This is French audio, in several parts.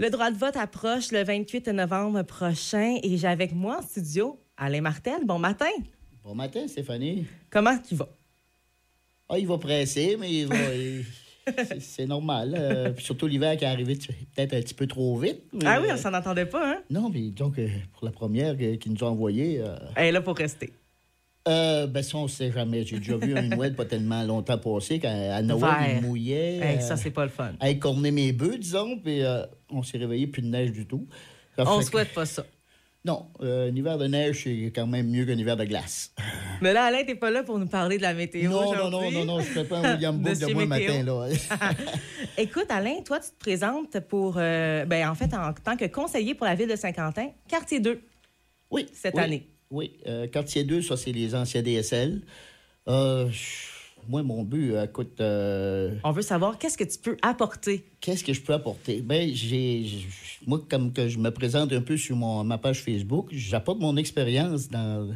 Le droit de vote approche le 28 novembre prochain et j'ai avec moi en studio Alain Martel. Bon matin. Bon matin, Stéphanie. Comment tu vas? Ah, il va presser, mais il va. c'est- normal. euh, surtout l'hiver qui est arrivé peut-être un petit peu trop vite. mais, Ah oui, on euh, s'en entendait pas, hein? Non, mais donc, euh, pour la première qu'ils nous ont envoyée, euh, Elle est là pour rester. Euh, ben ça, on ne sait jamais. J'ai déjà vu un Noël pas tellement longtemps passé, quand à Noël, il mouillait. Hey, euh, ça, c'est pas le fun. à écorner mes bœufs, disons, puis euh, on s'est réveillé, plus de neige du tout. Ça On que- souhaite pas ça. Non, euh, un hiver de neige, c'est quand même mieux qu'un hiver de glace. Mais là, Alain, t'es pas là pour nous parler de la météo non, non, non, non, non, je ne ferais pas un William Book de moi matin, là. Écoute, Alain, toi, tu te présentes pour, euh, ben, en fait, en tant que conseiller pour la ville de Saint-Quentin, quartier 2. Oui. Cette oui, année. Oui. Euh, quartier 2, ça, c'est les anciens DSL. Euh, moi, mon but, euh, écoute, euh, On veut savoir qu'est-ce que tu peux apporter? qu'est-ce que je peux apporter? Ben, j'ai, moi, comme que je me présente un peu sur mon, ma page Facebook, j'apporte mon expérience dans,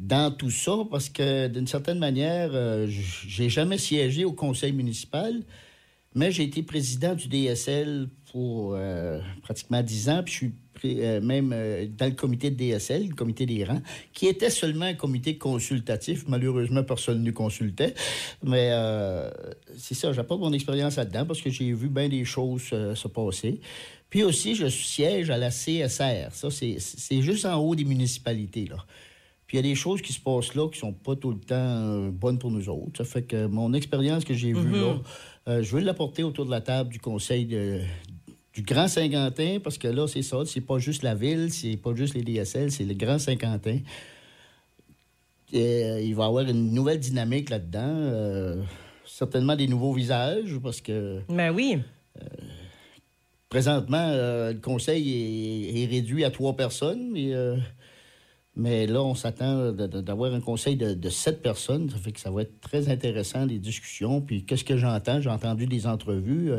dans tout ça parce que, d'une certaine manière, j'ai jamais siégé au conseil municipal, mais j'ai été président du DSL pour pratiquement 10 ans, puis je suis même euh, dans le comité de DSL, le comité des rangs, qui était seulement un comité consultatif. Malheureusement, personne ne consultait. Mais euh, c'est ça, j'apporte mon expérience là-dedans parce que j'ai vu bien des choses euh, se passer. Puis aussi, je siège à la CSR. Ça, c'est juste en haut des municipalités, là. Puis il y a des choses qui se passent là qui sont pas tout le temps euh, bonnes pour nous autres. Ça fait que mon expérience que j'ai vue là, euh, je veux l'apporter autour de la table du conseil de- du Grand Saint-Quentin, parce que là, c'est ça, c'est pas juste la ville, c'est pas juste les DSL, c'est le Grand Saint-Quentin. Et, euh, il va y avoir une nouvelle dynamique là-dedans. euh, certainement des nouveaux visages, parce que Ben oui. présentement, euh, le conseil est, est réduit à trois personnes, mais, mais là, on s'attend d'avoir un conseil de, de sept personnes. Ça fait que ça va être très intéressant, les discussions. Puis qu'est-ce que j'entends? J'ai entendu des entrevues.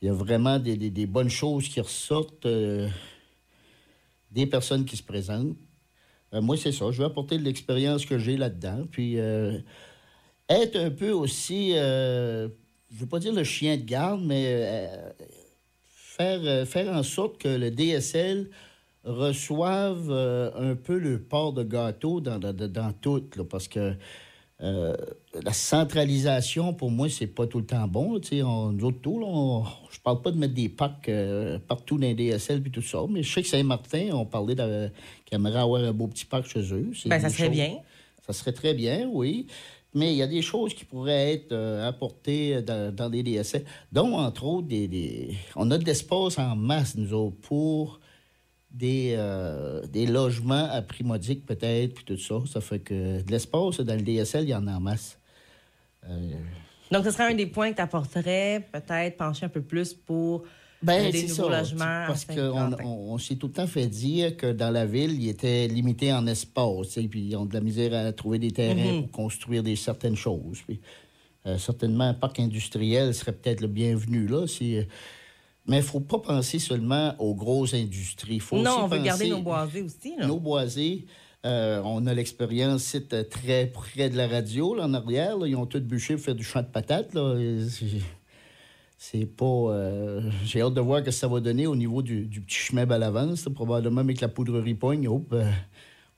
Il y a vraiment des, bonnes choses qui ressortent euh, des personnes qui se présentent. Euh, moi, c'est ça. Je veux apporter de l'expérience que j'ai là-dedans. Puis euh, être un peu aussi, euh, je ne veux pas dire le chien de garde, mais faire, faire en sorte que le DSL reçoive un peu le port de gâteau dans, dans, dans tout, là, parce que euh, la centralisation, pour moi, c'est pas tout le temps bon. là, tu sais, on- nous autres, tout, là, on- je parle pas de mettre des packs euh, partout dans les DSL puis tout ça, mais je sais que Saint-Martin, on parlait qu'ils aimeraient avoir un beau petit parc chez eux. Ben, ça serait chose- bien. ça serait très bien, oui. Mais il y a des choses qui pourraient être euh, apportées dans, dans les DSL, dont, entre autres, des, des- on a de l'espace en masse, nous autres, pour des, euh, des logements à prix modique, peut-être, puis tout ça. Ça fait que de l'espace, dans le DSL, il y en a en masse. Euh, Donc, ce serait un des points que tu apporterais, peut-être pencher un peu plus pour Ben, des nouveaux ça, logements. Parce qu'on on, on s'est tout le temps fait dire que dans la ville, il était limité en espace. sais, Puis ils ont de la misère à trouver des terrains Mhm. pour construire des certaines choses. Puis, euh, certainement, un parc industriel serait peut-être le bienvenu là. si, mais il ne faut pas penser seulement aux grosses industries. Faut Non, aussi on veut garder nos boisés aussi. Là. nos boisés, euh, on a l'expérience c'est, euh, très près de la radio, là, en arrière. là. ils ont tout bûché pour faire du champ de patates. Là. C'est- pas. euh, J'ai hâte de voir ce que ça va donner au niveau du, du petit chemin à l'avance. Probablement avec la poudrerie pogne,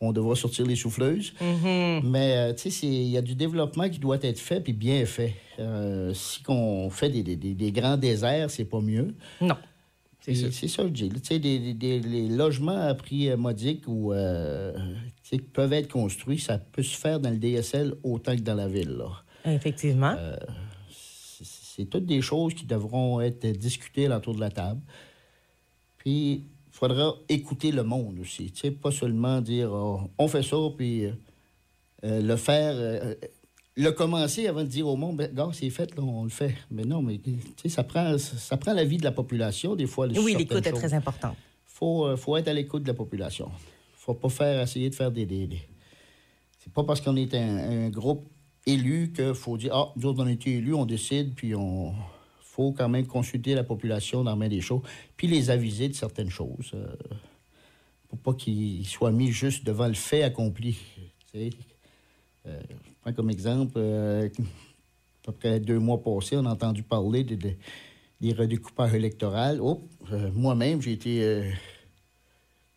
on devra sortir les souffleuses. Mhm. Mais euh, tu sais, il y a du développement qui doit être fait puis bien fait. Euh, si on fait des, des- des- des grands déserts, c'est pas mieux. Non. C'est ça, que je dis. Tu sais, des, les logements à prix euh, modique ou euh, qui peuvent être construits, ça peut se faire dans le DSL autant que dans la ville. là. Effectivement. C'est toutes des choses qui devront être discutées autour de la table. Puis, faudra écouter le monde aussi. Tu sais, pas seulement dire oh, on fait ça, puis euh, euh, le faire. euh, le commencer avant de dire au monde, ben, gars, c'est fait, là, on le fait. Mais non, mais tu sais, ça prend, ça prend la vie de la population, des fois. oui, l'écoute est très importante. faut, euh, faut être à l'écoute de la population. faut pas faire essayer de faire des... des, des- C'est pas parce qu'on est un, un groupe élu qu'il faut dire « Ah, nous autres, on a été élus, on décide, puis on... » quand même consulter la population dans bien des choses, puis les aviser de certaines choses. euh, pour pas qu'ils soient mis juste devant le fait accompli. Euh, je prends comme exemple, euh, à peu près deux mois passés, on a entendu parler de, de- des redécoupages électoraux. Oh, moi-même, j'ai été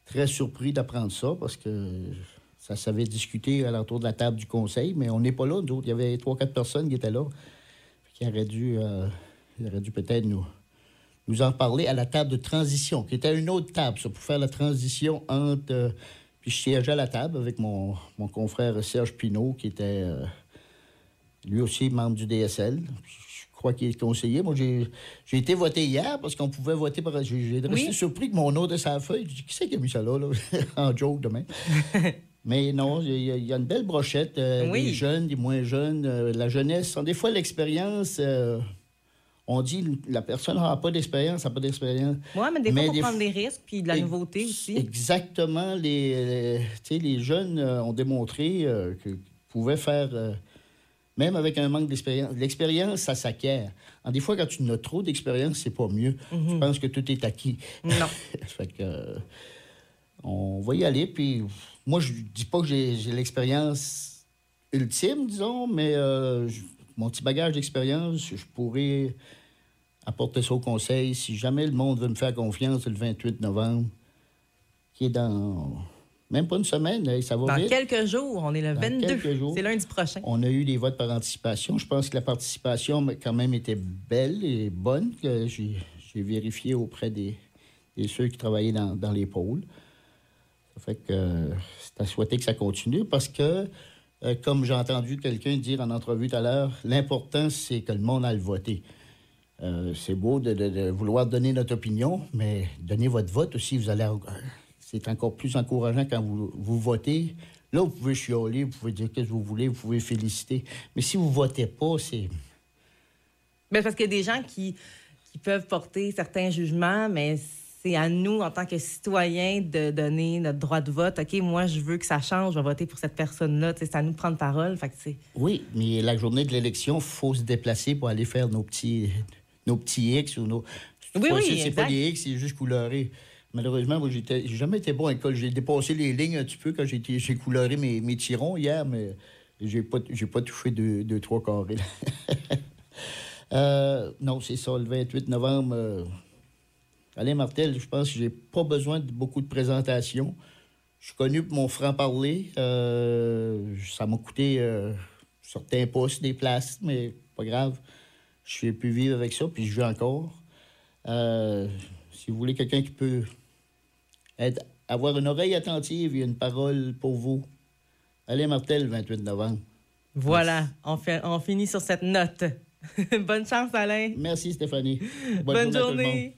très surpris d'apprendre ça parce que ça s'avait discuté à l'entour de la table du conseil, mais on n'est pas là, nous Il y avait trois, quatre personnes qui étaient là, qui auraient dû, dû peut-être nous, nous en parler à la table de transition, qui était une autre table, ça, pour faire la transition entre. puis je siégeais à la table avec mon, mon confrère Serge Pinault, qui était lui aussi membre du DSL crois qu'il est conseiller. Moi, j'ai été voté hier parce qu'on pouvait voter par. J'ai resté surpris que mon nom de sa feuille. Qui c'est qui a mis ça là, en joke demain? Mais non, il y, a une belle brochette. Euh, des jeunes, des moins jeunes, euh, la jeunesse. Des fois, l'expérience. Euh, on dit la personne n'aura pas d'expérience, n'a pas d'expérience. Oui, mais des fois, il faut prendre des risques puis de la nouveauté aussi. Exactement. Les, les, les jeunes ont démontré qu'ils pouvaient faire même avec un manque d'expérience. L'expérience, ça s'acquiert. Des fois, quand tu n'as trop d'expérience, c'est pas mieux. Tu mhm. penses que tout est acquis. Non. fait que, on va y aller. Puis, moi, je dis pas que j'ai l'expérience ultime, disons, mais euh, mon petit bagage d'expérience, je pourrais apporter ça au conseil si jamais le monde veut me faire confiance le 28 novembre, qui est dans même pas une semaine, ça va Dans quelques jours, on est le 22. C'est lundi prochain. On a eu des votes par anticipation. Je pense que la participation, quand même, était belle et bonne. J'ai vérifié auprès des, ceux qui travaillaient dans, les pôles. Ça fait que c'est à souhaiter que ça continue parce que, euh, comme j'ai entendu quelqu'un dire en entrevue tout à l'heure, l'important, c'est que le monde aille voter. Euh, c'est beau de, vouloir donner notre opinion, mais donnez votre vote aussi. Vous allez c'est encore plus encourageant quand vous, votez. Là, vous pouvez chialer, vous pouvez dire ce que vous voulez, vous pouvez féliciter. Mais si vous votez pas, c'est. Mais parce qu'il y a des gens qui, qui peuvent porter certains jugements, mais c'est à nous, en tant que citoyens, de donner notre droit de vote. OK, moi, je veux que ça change, je vais voter pour cette personne-là. C'est à nous de prendre parole. Fait que oui, mais la journée de l'élection, il faut se déplacer pour aller faire nos petits, nos petits X ou nos. Oui, oui, c'est pas des X, c'est juste coloré. Malheureusement, moi, j'ai jamais été bon à l'école. J'ai dépassé les lignes un petit peu quand j'ai couloré mes, mes tirons hier, mais j'ai pas, pas touché deux, deux trois carrés. euh, non, c'est ça, le 28 novembre. Euh, Alain Martel, je pense que j'ai pas besoin de beaucoup de présentations. Je suis connu pour mon franc-parler. Euh, ça m'a coûté euh, certains postes, des places, mais pas grave. Je suis pu vivre avec ça, puis je vis encore. si vous voulez quelqu'un qui peut avoir une oreille attentive et une parole pour vous. Allez, Martel, 28 novembre. Voilà, on, fait, on finit sur cette note. Bonne chance, Alain. Merci, Stéphanie. Bonne, journée.